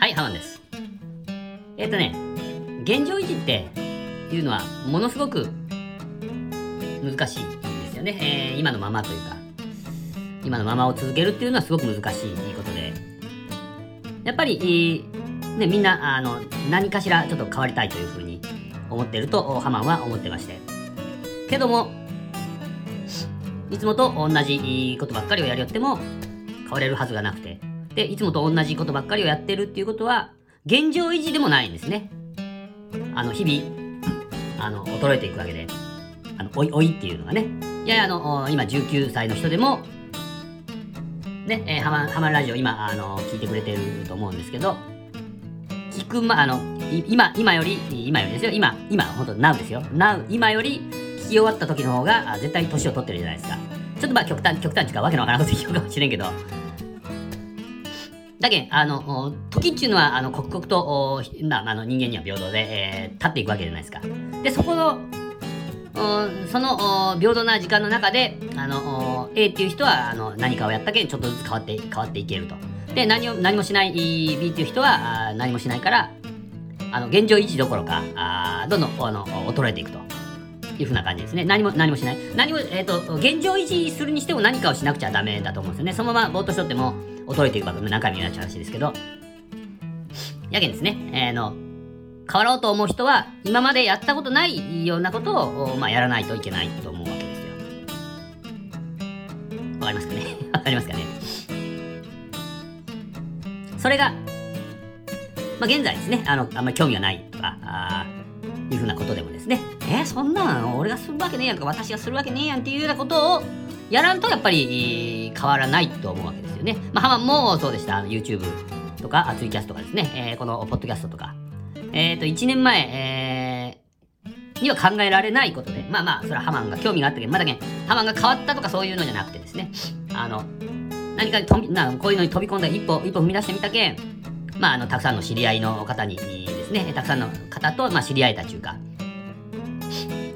はい、ハマンです。えっ、とね、現状維持っていうのはものすごく難しいんですよね。えー今のままというか、今のままを続けるっていうのはすごく難しいことで、やっぱり、ね、みんなあの何かしらちょっと変わりたいというふうに思ってるとハマンは思ってまして。けども、いつもと同じことばっかりをやりよっても変われるはずがなくて、いつもと同じことばっかりをやってるっていうことは、現状維持でもないんですね。あの、日々、あの、衰えていくわけで、あの、おいおいっていうのがね。いやいや、あの、今19歳の人でも、ね、えー、ハマ、ハマラジオ今、あの、聞いてくれてると思うんですけど、聞くま、あの、今、今より、今よりですよ、今、今、本当 now ですよ。now、今より聞き終わった時の方が、絶対年を取ってるじゃないですか。ちょっとまあ極端、極端っていうかわけのわからんこと言うかもしれんけど、だけんあの、時っていうのは、あの、刻々と、まあ、あの、人間には平等で、えー立っていくわけじゃないですか。で、そこの、その、平等な時間の中で、あの、お A っていう人は、あの、何かをやったけん、ちょっとずつ変わって、変わっていけると。で、何を、何もしない B っていう人は、あ何もしないから、あの、現状維持どころか、あどんどん、あの、衰えていくと。いうふうな感じですね。何も、何もしない。何も、えっ、と、現状維持するにしても何かをしなくちゃダメだと思うんですよね。そのままぼーっとしとっても、衰えていくわけ何回も言うなっちゃう話ですけど。やけんですね。えーの、変わろうと思う人は、今までやったことないようなことを、まあ、やらないといけないと思うわけですよ。わかりますかね？わかりますかね？それが、まあ、現在ですね、あの、あんまり興味がないとか、あいうふうなことでもですね、えーそんなん俺がするわけねえやんか、私がするわけねえやんっていうようなことをやらんとやっぱり変わらないと思うわけですよね。まあ、ハマンもそうでした。YouTube とか、ツイキャストとかですね、えーこのポッドキャストとか。えっ、と、1年前、えーには考えられないことで、まあまあ、それはハマンが興味があったけど、まだけん、ハマンが変わったとかそういうのじゃなくてですね、あの、何かに飛びなこういうのに飛び込んだ一歩、一歩踏み出してみたけん、まあ、あの、たくさんの知り合いの方にですね、たくさんの方と、まあ、知り合えたというか、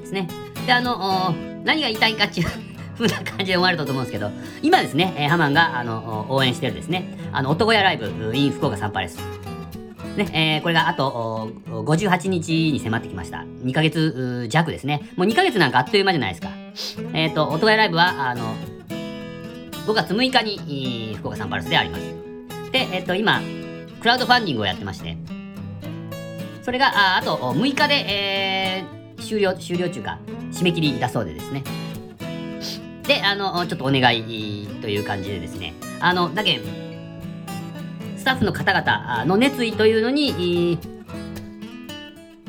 ですね。で、あの、何が言いたいかっていう風な感じで思われたと思うんですけど、今ですね、えーハマンが、あの、応援してるですね、あの、男屋ライブ、in 福岡サンパレス。ね、えーこれがあと、58日に迫ってきました。2ヶ月弱ですね。もう2ヶ月なんかあっという間じゃないですか。えっ、と、男屋ライブは、あの、5月6日に、い福岡サンパレスであります。で、えっ、と、今、クラウドファンディングをやってまして、それが、ああと6日で、えー終了、終了中か、締め切りだそうでですね。で、あの、ちょっとお願いという感じでですね、あの、だけん、スタッフの方々の熱意というのに、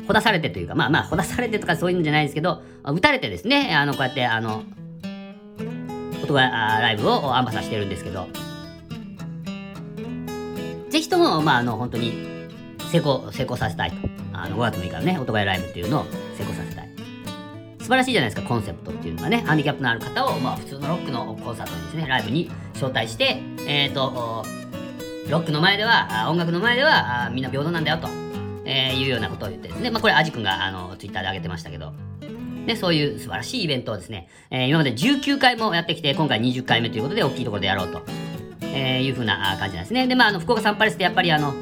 ほだされてというか、まあまあ、ほだされてとかそういうのじゃないですけど、打たれてですね、あの、こうやって、あの、音がライブをアンバサしてるんですけど、ぜひとも、まあ、あの、本当に成功、成功させたいと。あの、5月6日のね、音がライブっていうのを成功させたい。素晴らしいじゃないですか、コンセプトっていうのがね、ハンディキャップのある方を、まあ、普通のロックのコンサートにですね、ライブに招待して、えっ、と、ロックの前では、音楽の前では、みんな平等なんだよと、えーいうようなことを言ってですね、まあ、これ、アジ君が、あの、ツイッターで上げてましたけど、ね、そういう素晴らしいイベントをですね、えー今まで19回もやってきて、今回20回目ということで、大きいところでやろうと、えーいうふうな感じなんですね。で、まあ、あの、福岡サンパレスってやっぱり、あの、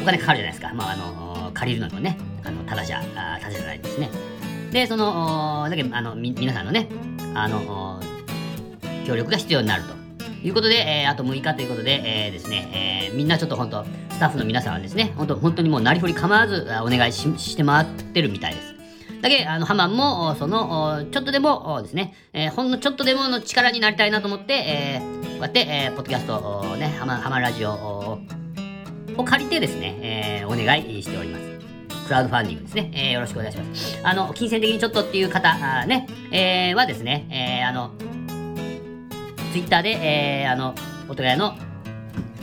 お金かかるじゃないですか。まあ、あの、借りるのにもね、あの、ただじゃ、あただじゃないですね。で、その、だけ、あの、み、皆さんのね、あの、協力が必要になると。いうことで、えーあと6日ということで、えーですね、えーみんなちょっと本当、スタッフの皆さんはですね、本当、本当にもうなりふり構わずお願いしして回ってるみたいです。だけあの、ハマンも、その、ちょっとでもですね、えーほんのちょっとでもの力になりたいなと思って、えーこうやって、えーポッドキャスト、ね、ハマ、ハマラジオを借りてですね、えーお願いしております。クラウドファンディングですね。えーよろしくお願いします。あの、金銭的にちょっとっていう方、あね、えーはですね、えーあの、ツイッターで、えーあの、お互いの、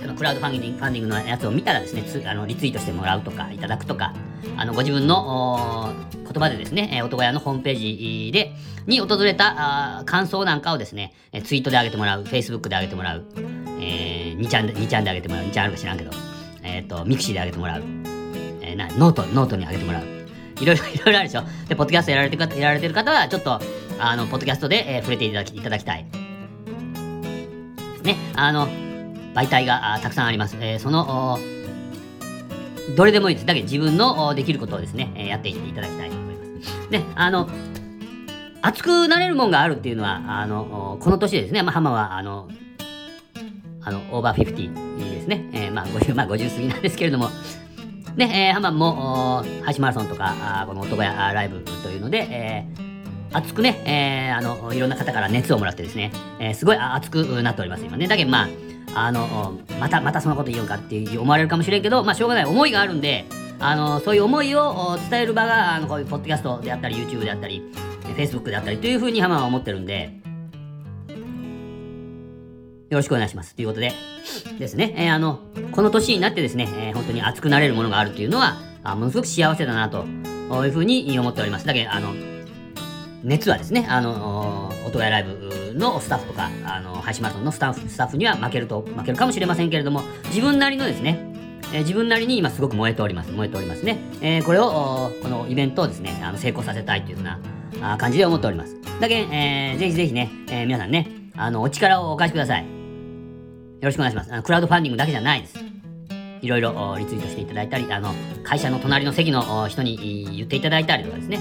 あのクラウドファンディングファンディングのやつを見たらですね、つあのリツイートしてもらうとか、いただくとか、あの、ご自分のお言葉でですね、えー、音小屋のホームページで、に訪れたあ感想なんかをですね、えーツイートで上げてもらう、Facebook で上げてもらう、えー、2ちゃんで、2ちゃんで上げてもらう、2ちゃんあるか知らんけど、えっ、と、ミクシーで上げてもらう、ノート、ノートに上げてもらう。いろいろ、いろいろあるでしょ。で、ポッドキャストやられてる方、やられてる方は、ちょっと、あの、ポッドキャストで、えー触れていただき、いただきたい。ね、あの、媒体がたくさんあります。えー、その、どれでもいいです。だけど自分のできることをですね、えやっていっていただきたいと思います。ね、あの、熱くなれるもんがあるっていうのは、あの、この年でですね、まあ、浜は、あの、あの、 over fifty ですね。えー、まあ、50、まあ、50過ぎなんですけれども、ね、えー、浜も、ハシマラソンとか、あこの男やライブというので、えー、熱くね、えー、あの、いろんな方から熱をもらってですね、えー、すごい熱くなっております、今ね。だけど、まあ、あの、また、またそんなこと言うんかって思われるかもしれんけど、まあ、しょうがない思いがあるんで、あの、そういう思いを伝える場が、あの、こういうポッドキャストであったり、YouTube であったり、Facebook であったりというふうに浜は思ってるんで、よろしくお願いします。ということで、ですね、えー、あの、この年になってですね、えー、本当に熱くなれるものがあるというのは、あものすごく幸せだなというふうに思っております。だけど、あの、熱はですね、あの、音がライブのスタッフとか、あの、配信マラソンのスタッフ、スタッフには負けると、負けるかもしれませんけれども、自分なりのですね、えー、自分なりに今すごく燃えております。燃えておりますね。え、これを、このイベントをですね、あの成功させたいというふうな感じで思っております。だけ、えー、ぜひぜひね、え、皆さんね、あの、お力をお貸しください。よろしくお願いします。あのクラウドファンディングだけじゃないです。いろいろリツイートしていただいたり、あの、会社の隣の席の人に言っていただいたりとかですね。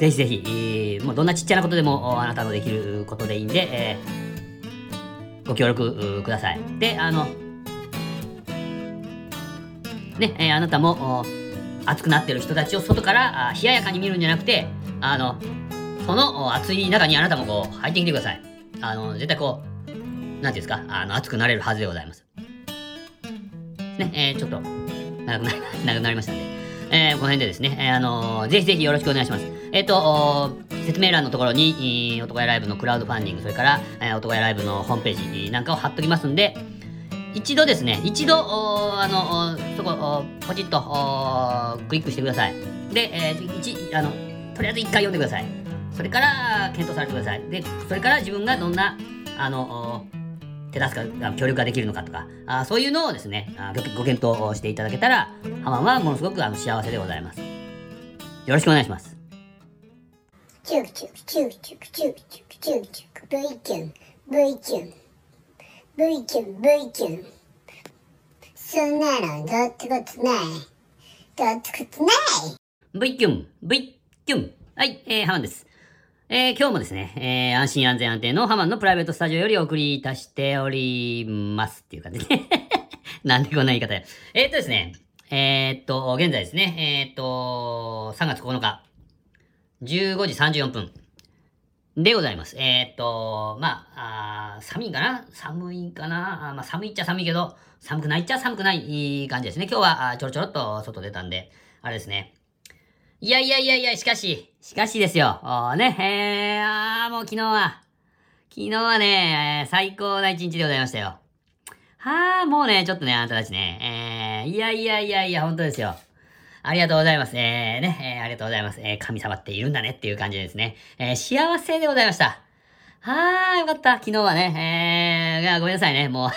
ぜひぜひ、もうどんなちっちゃなことでもあなたのできることでいいんで、えー、ご協力ください。で、あの、ね、えー、あなたも熱くなってる人たちを外から冷ややかに見るんじゃなくて、あの、その熱い中にあなたもこう入ってきてください。あの、絶対こう、なんていうんですか、あの、熱くなれるはずでございます。ね、えー、ちょっと、長くなり、長くなりましたんで、えー、この辺でですね、えー、あのー、ぜひぜひよろしくお願いします。えっ、ー、と、説明欄のところに、男屋ライブのクラウドファンディング、それから、えー、男屋ライブのホームページなんかを貼っときますんで、一度ですね、一度、あの、そこ、ポチッとクリックしてください。で、えー、一、あの、とりあえず一回読んでください。それから、検討されてください。で、それから自分がどんな、あの、手助けが、協力ができるのかとか、あそういうのをですねあご、ご検討していただけたら、ハマンはものすごくあの幸せでございます。よろしくお願いします。キュンキュンはい、えー、ハマンです。えー、今日もですね、えー、安心安全安定のハマンのプライベートスタジオよりお送りいたしておりますっていう感じで、なんでこんな言い方や。えー、っとですね、えー、っと、現在ですね、えー、っと、3月9日、15時34分でございます。え、っと、まあ、あ寒いかな？寒いかな？あまあ、寒いっちゃ寒いけど、寒くないっちゃ寒くない感じですね。今日はあちょろちょろっと外出たんで、あれですね。いやいやいやいや、しかし、しかしですよ。ね、えー、あーもう昨日は、昨日はね、最高な一日でございましたよ。はあ、もうね、ちょっとね、あなたたちね、えー、いやいやいやいや、本当ですよ。ありがとうございます。えー、ね、えー、ありがとうございます。えー、神様っているんだねっていう感じですね。えー、幸せでございました。はあ、よかった。昨日はね、えー、ごめんなさいね、もう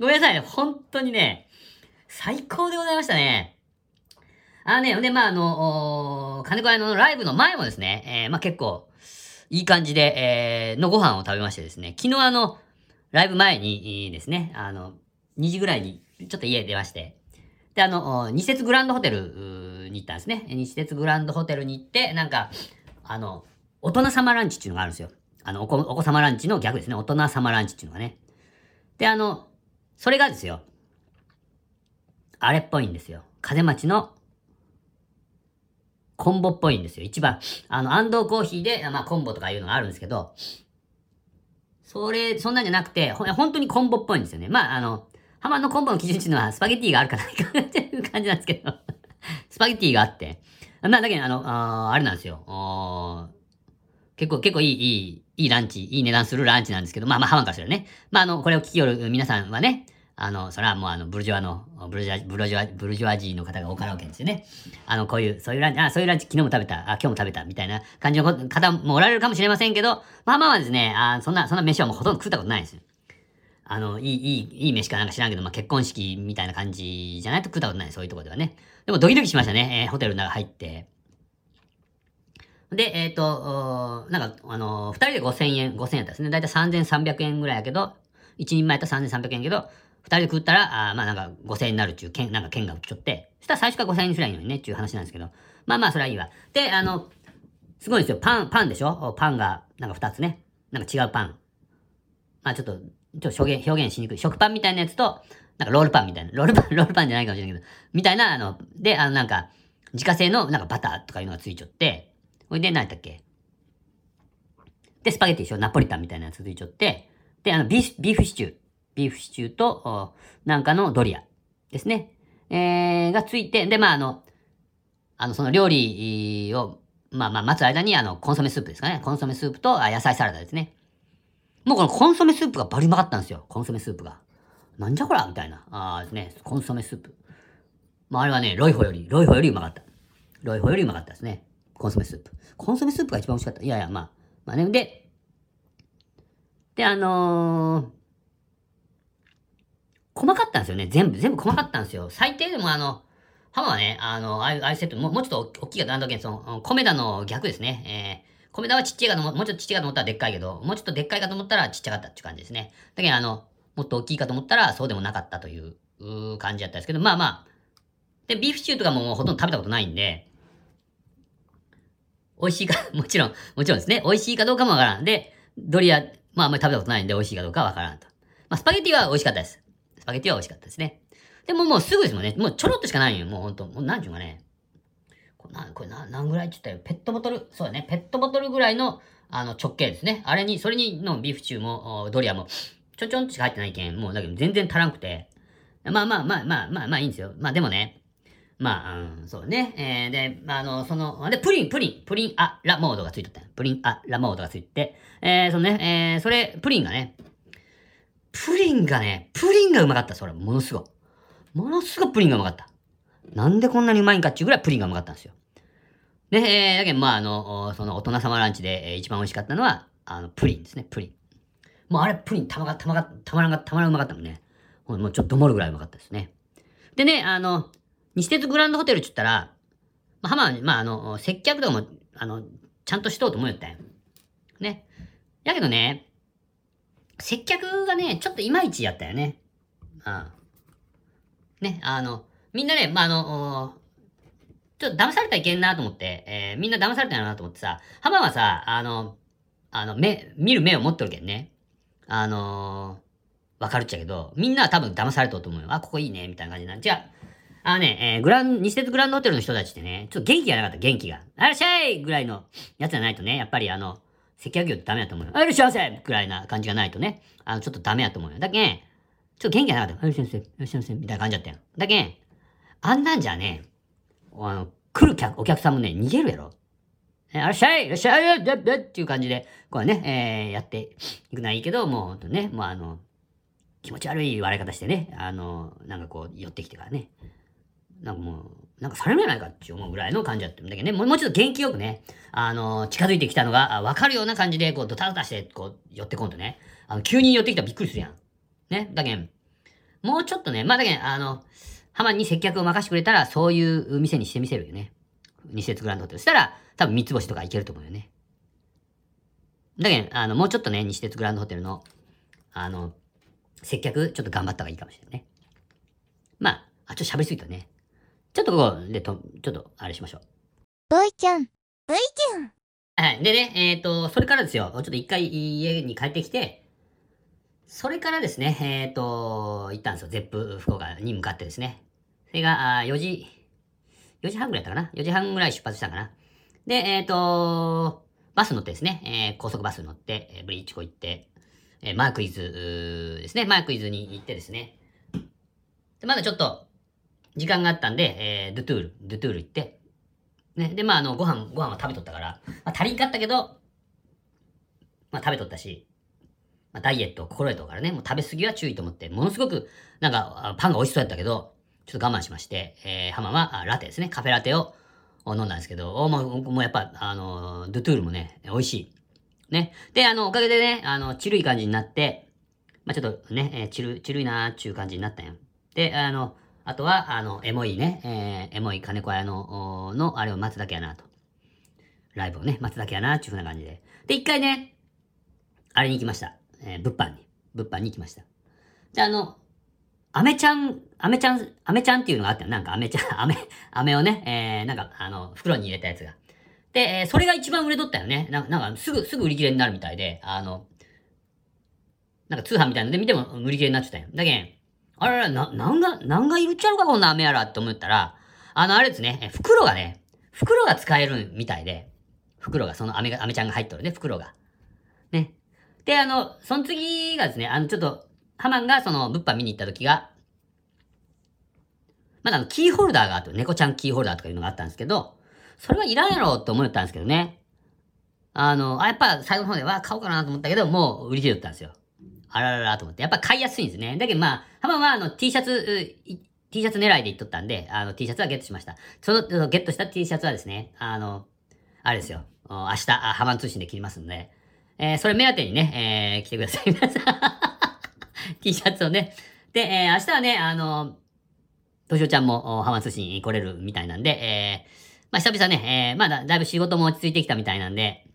ごめんなさいね、本当にね、最高でございましたね。あのね、で、まあ、あの、金子屋のライブの前もですね、えー、まあ結構、いい感じで、えー、のご飯を食べましてですね、昨日あの、ライブ前にですね、あの、2時ぐらいに、ちょっと家出まして、で、あの、二節グランドホテルに行ったんですね。二節グランドホテルに行って、なんか、あの、大人様ランチっていうのがあるんですよ。あの、お子お子様ランチの逆ですね。大人様ランチっていうのがね。で、あの、それがですよ、あれっぽいんですよ。風町のコンボっぽいんですよ。一番。あの、安藤コーヒーで、まあ、コンボとかいうのがあるんですけど、それ、そんなんじゃなくて、ほ本当にコンボっぽいんですよね。まあ、あの、ハマのコンボの基準っていうのは、スパゲティがあるかないかっていう感じなんですけど、スパゲティがあって、まあ、だけど、あの、ああれなんですよ。結構、結構いい、いい、いいランチ、いい値段するランチなんですけど、まあまあ、ハマンからね。まあ、あの、これを聞きよる皆さんはね、あの、それはもうあの、ブルジョワの、ブルジョワ、ブルジョワ、ブルジョワジーの方が多かったわけですよね。あの、こういう、そういうランチ、あ、そういうランチ昨日も食べた、あ、今日も食べた、みたいな感じの方もおられるかもしれませんけど、まあまあはですね、あそんな、そんな飯はもうほとんど食ったことないですよ。あの、いい、いい、いい飯かなんか知らんけど、まあ結婚式みたいな感じじゃないと食ったことない、そういうところではね。でもドキドキしましたね、えー、ホテルの中入って。で、えっ、ー、と、なんか、あのー、二人で5000円、5000円やったですね。だいたい3300円ぐらいやけど、一人前やったら3300円やけど、二人で食ったら、あまあなんか5000円になるっちゅう、けんなんか券が売っちゃって、そしたら最初から5000円にすりゃいいのにねっていう話なんですけど、まあまあそれはいいわ。で、あの、すごいんですよ。パン、パンでしょ？パンが、なんか二つね。なんか違うパン。まあちょっと、ちょっと表現、表現しにくい。食パンみたいなやつと、なんかロールパンみたいな。ロールパン、ロールパンじゃないかもしれないけど、みたいな、あの、で、あのなんか、自家製のなんかバターとかいうのがついちゃって、ほいで、何やったっけ？で、スパゲッティでしょ？ナポリタンみたいなやつついちゃって、で、あの、ビーフ、ビーフシチュー。ビーフシチューと、なんかのドリアですね。えー、がついて、で、まあ、あの、あの、その料理を、まあまあ、待つ間に、あの、コンソメスープですかね。コンソメスープと、あ野菜サラダですね。もうこのコンソメスープがバリうまかったんですよ。コンソメスープが。なんじゃこらみたいな。ああですね。コンソメスープ。まあ、あれはね、ロイホより、ロイホよりうまかった。ロイホよりうまかったですね。コンソメスープ。コンソメスープが一番美味しかった。いやいや、まあ、まあね。で、で、あの、細かったんですよね。全部、全部細かったんですよ。最低でもあの、ハマはね、あの、ああいう、セット、もうちょっと大きいかなんだけど、その、米田の逆ですね。えー、米田はちっちゃいかとも、もうちょっとちっちゃいかと思ったらでっかいけど、もうちょっとでっかいかと思ったらちっちゃかったっていう感じですね。だけどあの、もっと大きいかと思ったらそうでもなかったという、感じだったんですけど、まあまあ、で、ビーフシチューとかももうほとんど食べたことないんで、美味しいか、もちろん、もちろんですね。美味しいかどうかもわからん。で、ドリア、まああんまり食べたことないんで美味しいかどうかわからんと。まあスパゲティは美味しかったです。スパゲッティは美味しかったですね。でももうすぐですもんね。もうちょろっとしかないよ。もうほんと。もう何ちゅうかね。これな、これな、何ぐらいって言ったよ。ペットボトル、そうだね。ペットボトルぐらいの、あの、直径ですね。あれに、それにのビーフチューも、ドリアも、ちょちょんとしか入ってないけん、もうだけど全然足らんくて。まあまあまあまあまあまあいいんですよ。まあでもね、まあ、うん、そうね。えー、で、あの、その、で、プリン、プリン、プリンアラモードがついとったプリンアラモードがついて、えー、そのね、えー、それ、プリンがね、プリンがね、プリンがうまかった、それ、ものすごいものすごくプリンがうまかった。なんでこんなにうまいんかっていうぐらいプリンがうまかったんですよ。で、えー、だけど、まあ、あの、その大人様ランチで、えー、一番美味しかったのは、あの、プリンですね、プリン。もうあれ、プリンたまが、たまが、たまらんが、たまらんうまかったもんね。もうちょっと漏るぐらいうまかったですね。でね、あの、西鉄グランドホテルって言ったら、まあ、浜は、まあ、あの、接客とかも、あの、ちゃんとしとうと思うよったよ。ね。やけどね、接客がね、ちょっといまいちやったよね。うん。ね、あの、みんなね、まあ、あの、ちょっと騙されたらいけんなと思って、えー、みんな騙されたんやなと思ってさ、浜はさ、あの、あの、目、見る目を持っとるけんね。あのー、わかるっちゃけど、みんなは多分騙されとると思うよ。あ、ここいいね、みたいな感じなん。じゃあ、あのね、えー、グラン、西鉄グランドホテルの人たちってね、ちょっと元気がなかった、元気が。あらっしゃいぐらいのやつじゃないとね、やっぱりあの、接客業ってダメだと思うよ。あらっしゃいませぐらいな感じがないとね、あの、ちょっとダメだと思うよ。だけん、ちょっと元気がなかった。あらっしゃいませ、あらっしゃいませ、みたいな感じだったよ。だけん、あんなんじゃね、あの、来る客、お客さんもね、逃げるやろ。えあらっしゃいいらっしゃいででっていう感じで、こうね、えー、やっていくのはいいけど、もうほんとね、もうあの、気持ち悪い笑い方してね、あの、なんかこう、寄ってきてからね、なんかもう、なんかされるんじゃないかって思うぐらいの感じだったんだけどね、もうちょっと元気よくね、あの、近づいてきたのがわかるような感じで、こう、ドタドタして、こう、寄ってこんとね、あの、急に寄ってきたらびっくりするやん。ね？だけん、もうちょっとね、まあだけん、あの、浜に接客を任してくれたら、そういう店にしてみせるよね。二節グランドホテル。そしたら、多分三つ星とかいけると思うよね。だけど、あの、もうちょっとね、西鉄グランドホテルの、あの、接客、ちょっと頑張った方がいいかもしれないね。まあ、あ、ちょっと喋りすぎたね。ちょっとここでと、ちょっと、あれしましょう。ボイちゃん。ボイちゃん。はい。でね、えっ、ー、と、それからですよ。ちょっと一回家に帰ってきて、それからですね、えっ、ー、と、行ったんですよ。ゼップ福岡に向かってですね。それが、あ4時、4時半ぐらいだったかな ?4 時半ぐらい出発したかなで、えっ、ー、と、バス乗ってですね、えー、高速バス乗って、えー、ブリッジ湖行って、えー、マークイズですね、マークイズに行ってですね。で、まだちょっと、時間があったんで、えー、ドゥトゥール、ドゥトゥール行って、ね、で、まあ、あの、ご飯、ご飯は食べとったから、まあ、足りんかったけど、まあ、食べとったし、まあ、ダイエットを心得とからね、もう食べ過ぎは注意と思って、ものすごく、なんか、パンが美味しそうやったけど、ちょっと我慢しまして、えー、浜はラテですね。カフェラテを飲んだんですけど、おもう、もうやっぱ、あの、ドゥトゥールもね、美味しい。ね。で、あの、おかげでね、あの、チルい感じになって、まあ、ちょっとね、えー、チル、チルいなーっていう感じになったんや。で、あの、あとは、あの、エモいね、えー、エモい金子屋の、の、あれを待つだけやなと。ライブをね、待つだけやな、っていう風な感じで。で、一回ね、あれに行きました。えー、物販に。物販に行きました。で、あの、アメちゃん、アメちゃん、アメちゃんっていうのがあったよ。なんかアメちゃん、アメ、アメをね、えー、なんか、あの、袋に入れたやつが。で、えー、それが一番売れとったよね。ななんか、すぐ、すぐ売り切れになるみたいで、あの、なんか通販みたいなので見ても売り切れになっちゃったよ。だけん、あらら、な、なんが、なんがいるっちゃうか、こんな飴やらって思ったら、あの、あれですね、袋がね、袋が使えるみたいで、袋が、その飴が、飴ちゃんが入っとるね、袋が。ね。で、あの、その次がですね、あの、ちょっと、ハマンがその物販見に行った時が、まだあの、キーホルダーがあって、猫ちゃんキーホルダーとかいうのがあったんですけど、それはいらんやろって思ったんですけどね。あの、あ、やっぱ最後の方では買おうかなと思ったけど、もう売り切れったんですよ。あらららと思って。やっぱ買いやすいんですね。だけどまあ、ハマはあの T シャツ、T シャツ狙いで行っとったんで、あの T シャツはゲットしました。その、ゲットした T シャツはですね、あの、あれですよ。明日、ハマン通信で切りますんで、えー、それ目当てにね、えー、来てください。皆さん。T シャツをね。で、えー、明日はね、あの、としおちゃんもハマン通信来れるみたいなんで、えー、まあ久々ね、えー、まだだいぶ仕事も落ち着いてきたみたいなんで、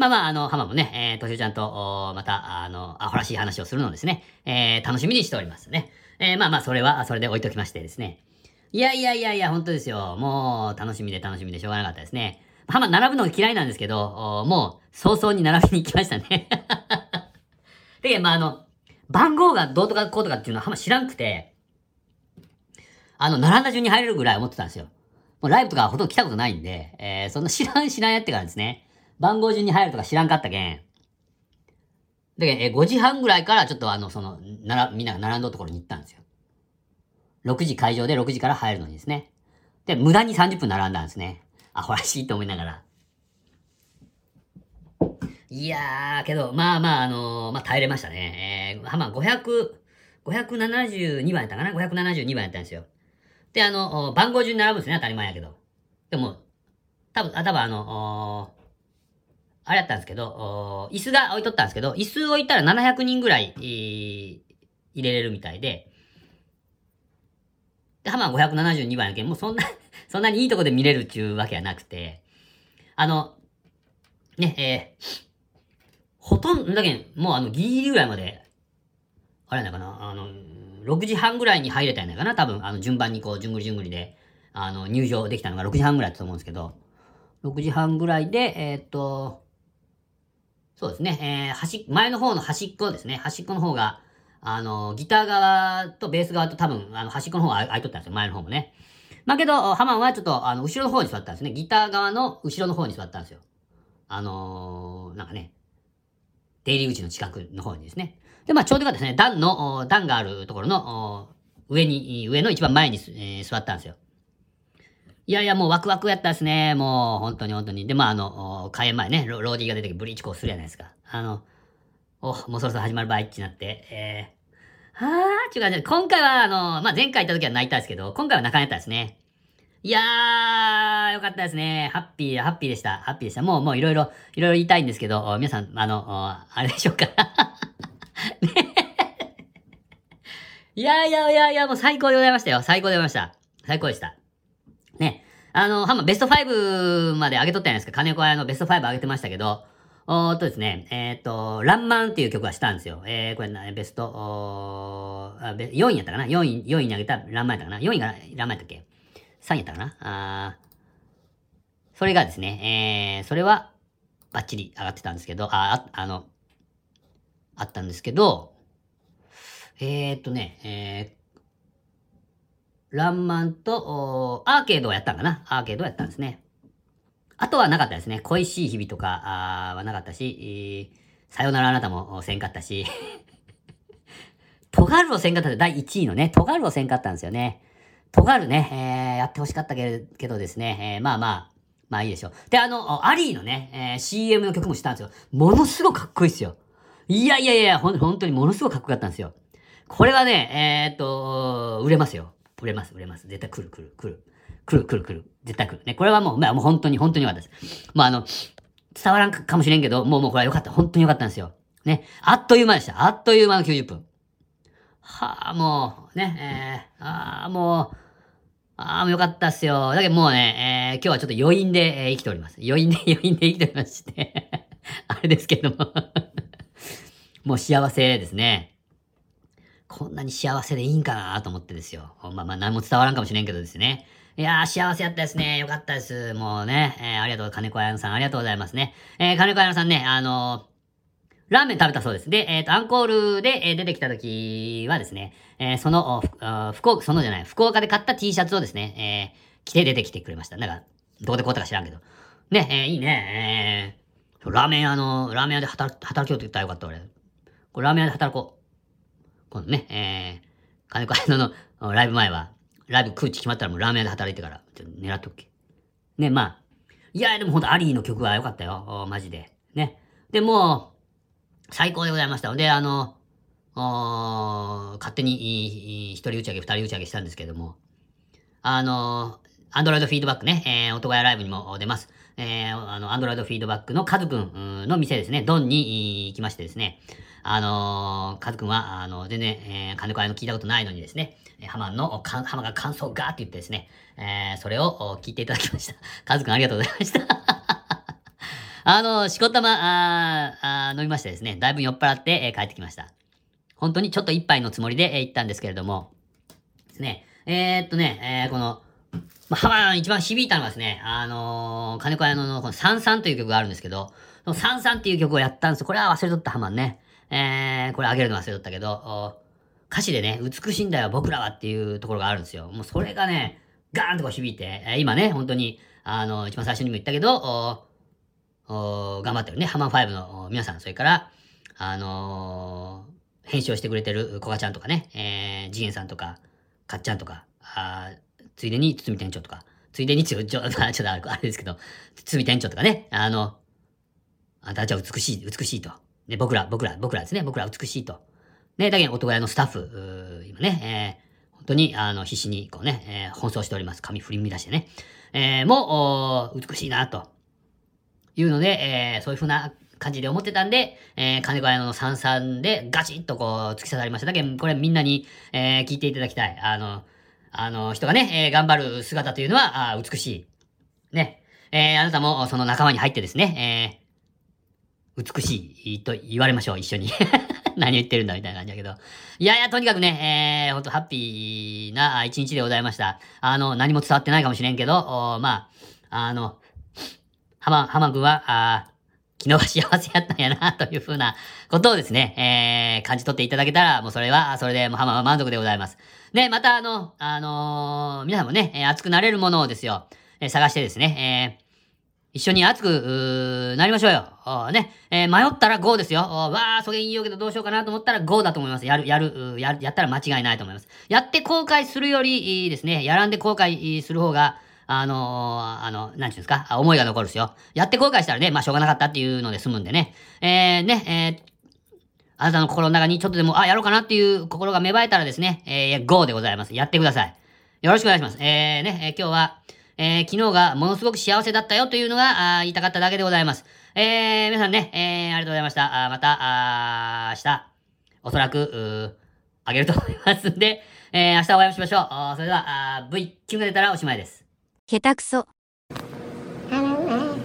まあまあ、あの、ハマもね、えー、としおちゃんと、また、あの、アホらしい話をするのをですね、えー、楽しみにしておりますね。えー、まあまあ、それは、それで置いときましてですね。いやいやいやいや、本当ですよ。もう、楽しみで楽しみでしょうがなかったですね。ハマ並ぶのが嫌いなんですけど、もう、早々に並びに行きましたね。で、まあ、あの、番号がどうとかこうとかっていうのはハマ知らんくて、あの、並んだ順に入れるぐらい思ってたんですよ。もうライブとかほとんど来たことないんで、えー、そんな知らん知らんやってからですね、番号順に入るとか知らんかったけん。で、えー、5時半ぐらいからちょっとあの、その、なら、みんなが並んどるところに行ったんですよ。6時会場で6時から入るのにですね。で、無駄に30分並んだんですね。アホらしいと思いながら。いやー、けど、まあまあ、あのー、まあ耐えれましたね。えー、まあ500、572番やったかな ?572 番やったんですよ。で、あの、番号順に並ぶんですね、当たり前やけど。でも、多分、あ、多分あの、あれやったんですけど、椅子が置いとったんですけど、椅子置いたら700人ぐらい、入れれるみたいで、で、ハマー572番やけん、もうそんな そんなにいいとこで見れるっちゅうわけはなくて、あの、ね、えー、ほとんど、だけん、もうあの、ギリギリぐらいまで、あれやないかな、あの、6時半ぐらいに入れたんやないかな、多分、あの、順番にこう、じゅんぐりじゅんぐりで、あの、入場できたのが6時半ぐらいだったと思うんですけど、6時半ぐらいで、えー、っと、そうですね、えー、端、前の方の端っこですね、端っこの方が、あの、ギター側とベース側と多分、あの、端っこの方が空いとったんですよ、前の方もね。まあけど、ハマンはちょっと、あの、後ろの方に座ったんですね。ギター側の後ろの方に座ったんですよ。あのー、なんかね、出入り口の近くの方にですね。で、まあちょうどがですね、段の、段があるところの、上に、上の一番前に、えー、座ったんですよ。いやいや、もうワクワクやったですね。もう、本当に本当に。で、まああの、開演前ね、ローディーが出てきてブリーチコーするじゃないですか。あの、お、もうそろそろ始まる場合ってなって、えー、はー、ちゅう感じで、今回はあの、まあ前回行った時は泣いたんですけど、今回は泣かなかったですね。いやー、よかったですね。ハッピー、ハッピーでした。ハッピーでした。もう、もういろいろ、いろいろ言いたいんですけど、皆さん、あの、あれでしょうか。ねいやいやいやいや、もう最高でございましたよ。最高でございました。最高でした。ね。あの、ハンマーベスト5まで上げとったじゃないですか。金子屋のベスト5上げてましたけど、おーっとですね、えー、っと、ランマンっていう曲はしたんですよ。えー、これ、ベスト、おー4位やったかな ?4 位、4位に上げたランマンやったかな ?4 位がランマンやったっけ3位やったかなあそれがですね、えー、それは、バッチリ上がってたんですけど、あ、あ、あの、あったんですけど、えー、っとね、えー、ランマンと、アーケードをやったんかなアーケードをやったんですね。あとはなかったですね。恋しい日々とかあはなかったし、さよならあなたもせんかったし、トガルをせんかった第1位のね、トガルをせんかったんですよね。尖るね、えー、やってほしかったけどですね、えー、まあまあ、まあいいでしょう。で、あの、アリーのね、えー、CM の曲もしたんですよ。ものすごくかっこいいっすよ。いやいやいや、ほん、本当にものすごくかっこよかったんですよ。これはね、えー、っと、売れますよ。売れます、売れます。絶対来る、来る、来る。来る、来る、来る。絶対来る。ね、これはもう、まあもう本当に、本当に良かったです。まああの、伝わらんかもしれんけど、もうもうこれは良かった。本当に良かったんですよ。ね。あっという間でした。あっという間の90分。はあ、もう、ね、えー、ああ、もう、ああ、もうよかったっすよ。だけどもうね、えー、今日はちょっと余韻で、えー生きております。余韻で、余韻で生きておりまして。あれですけども。もう幸せですね。こんなに幸せでいいんかなと思ってですよ。まあまあ何も伝わらんかもしれんけどですね。いやー、幸せやったですね。よかったです。もうね、えーありがとう、金子彩乃さん、ありがとうございますね。えー金子彩乃さんね、あのーラーメン食べたそうです。で、えっ、と、アンコールで、え出てきた時はですね、えその、お福岡、そのじゃない、福岡で買った T シャツをですね、え着て出てきてくれました。なんか、どこで買ったか知らんけど。ね、えいいね、えラーメン屋の、ラーメン屋で働働きようって言ったらよかった、俺。これラーメン屋で働こう。今度ね、えー、金子彩乃のライブ前は、ライブ空地決まったらもうラーメン屋で働いてから、ちょっと狙っとくけ。ね、まあ、いや、でもほんとアリーの曲は良かったよ。マジで。ね。で、もう、最高でございました。で、あの、勝手に一人打ち上げ、二人打ち上げしたんですけども、あの、アンドロイドフィードバックね、えー、音がやライブにも出ます。えー、あの、アンドロイドフィードバックのカズくんの店ですね、ドンに行きましてですね、あのー、カズくんは、あの、全然、えー、金子屋の聞いたことないのにですね、ハマンの、かハマが感想ガーって言ってですね、えー、それをお聞いていただきました。カズくんありがとうございました。あの、しこたま、ああ飲みましてですね、だいぶ酔っ払って、えー帰ってきました。本当にちょっと一杯のつもりで、えー行ったんですけれども、ですね、えー、っとね、えーこの、まあ、ハマ一番響いたのがですね、あのー金子屋ののこのサンサンという曲があるんですけど、そのサンサンっていう曲をやったんですよ。これは忘れとったハマンね。えー、これあげるの忘れとったけど、歌詞でね、美しいんだよ僕らはっていうところがあるんですよ。もうそれがね、ガーンとこう響いて、えー今ね、本当に、あの、一番最初にも言ったけど、お頑張ってるね、ハマン5の皆さん、それから、あのー編集をしてくれてるコカちゃんとかね、えー、ジエンさんとか、かっちゃんとか、あついでに堤店長とか、ついでにつよ、ちょ、ちょっとあれですけど、堤店長とかね、あの、あんたたちは美しい、美しいと。ね、僕ら、僕ら、僕らですね、僕ら美しいと。ね、だけど、男屋のスタッフ、今ね、えー本当に、あの、必死に、こうね、えー奔走しております。髪振り乱してね。えーもう、美しいな、と。いうので、えーそういう風な感じで思ってたんで、えー金子屋の三々でガチッとこう突き刺さりました。だけど、これみんなに、えー聞いていただきたい。あの、あの、人がね、えー頑張る姿というのは、あ美しい。ね。えーあなたもその仲間に入ってですね、えー美しいと言われましょう、一緒に。何を言ってるんだみたいな感じだけど。いやいや、とにかくね、えー、ほんとハッピーな一日でございました。あの、何も伝わってないかもしれんけど、まあ、あの、浜、浜君は、あー昨日は幸せやったんやな、というふうなことをですね、えー、感じ取っていただけたら、もうそれは、それでもう浜は満足でございます。で、またあの、あのー皆さんもね、熱くなれるものをですよ、え探してですね、えー一緒に熱く、なりましょうよ。ね。えー迷ったら GO ですよ。わー、それいいよけどどうしようかなと思ったら GO だと思います。やる、やる、やる、やったら間違いないと思います。やって後悔するよりいいですね。やらんで後悔する方が、あのーあの、なんていうんですか、思いが残るですよ。やって後悔したらね、まあしょうがなかったっていうので済むんでね。えー、ね、えーあなたの心の中にちょっとでも、あ、やろうかなっていう心が芽生えたらですね、えー、GO でございます。やってください。よろしくお願いします。えー、ね、えー今日は、えー昨日がものすごく幸せだったよというのが、あー言いたかっただけでございます。えー、皆さんね、えー、ありがとうございました。あーまた、あー明日、おそらく、あげると思いますんで、えー、明日お会いしましょう。あーそれでは、あー V キュンが出たらおしまいです。下手くそ。Hello,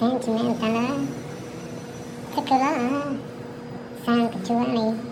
sentimental, particular, sanctuary.